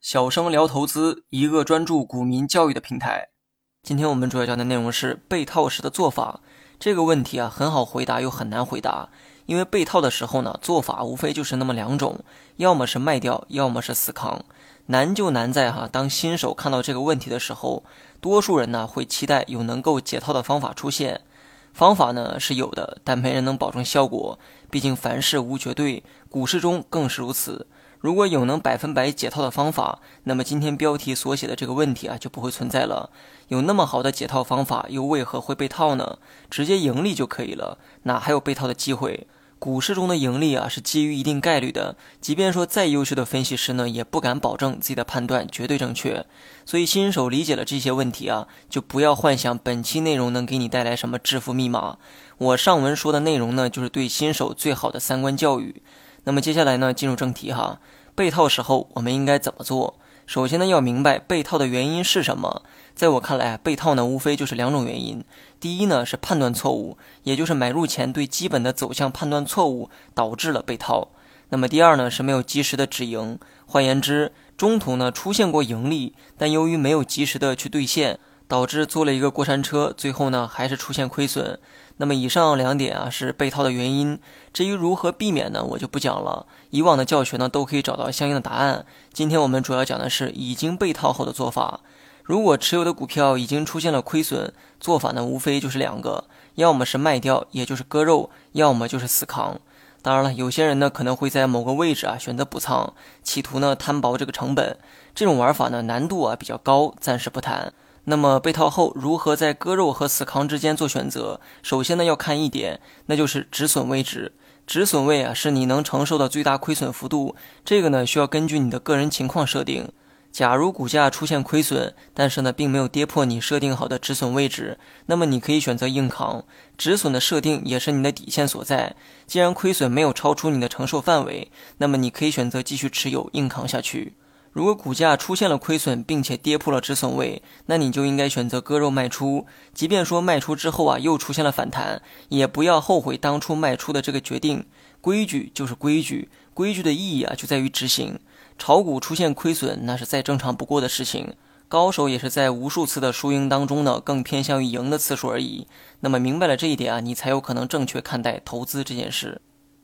小生聊投资，一个专注股民教育的平台。今天我们主要讲的内容是被套时的做法。这个问题啊，很好回答又很难回答。因为被套的时候呢，做法无非就是那么两种，要么是卖掉，要么是死扛。难就难在哈，当新手看到这个问题的时候，多数人呢会期待有能够解套的方法出现。方法呢是有的，但没人能保证效果。毕竟凡事无绝对，股市中更是如此。如果有能百分百解套的方法，那么今天标题所写的这个问题啊就不会存在了。有那么好的解套方法，又为何会被套呢？直接盈利就可以了，哪还有被套的机会？股市中的盈利啊是基于一定概率的，即便说再优秀的分析师呢，也不敢保证自己的判断绝对正确。所以新手理解了这些问题啊，就不要幻想本期内容能给你带来什么致富密码。我上文说的内容呢，就是对新手最好的三观教育。那么接下来呢，进入正题哈。被套时候我们应该怎么做？首先呢，要明白被套的原因是什么。在我看来啊，被套呢无非就是两种原因。第一呢是判断错误，也就是买入前对基本的走向判断错误，导致了被套。那么第二呢是没有及时的止盈，换言之，中途呢出现过盈利，但由于没有及时的去兑现，导致做了一个过山车，最后呢还是出现亏损。那么以上两点啊是被套的原因，至于如何避免呢，我就不讲了。以往的教学呢都可以找到相应的答案。今天我们主要讲的是已经被套后的做法。如果持有的股票已经出现了亏损，做法呢无非就是两个，要么是卖掉，也就是割肉，要么就是死扛。当然了，有些人呢可能会在某个位置啊选择补仓，企图呢摊薄这个成本。这种玩法呢难度啊比较高，暂时不谈。那么被套后如何在割肉和死扛之间做选择？首先呢要看一点，那就是止损位置。止损位啊是你能承受的最大亏损幅度。这个呢需要根据你的个人情况设定。假如股价出现亏损，但是呢并没有跌破你设定好的止损位置，那么你可以选择硬扛。止损的设定也是你的底线所在。既然亏损没有超出你的承受范围，那么你可以选择继续持有硬扛下去。如果股价出现了亏损，并且跌破了止损位，那你就应该选择割肉卖出。即便说卖出之后啊，又出现了反弹，也不要后悔当初卖出的这个决定。规矩就是规矩，规矩的意义啊，就在于执行。炒股出现亏损，那是再正常不过的事情。高手也是在无数次的输赢当中呢，更偏向于赢的次数而已。那么明白了这一点啊，你才有可能正确看待投资这件事。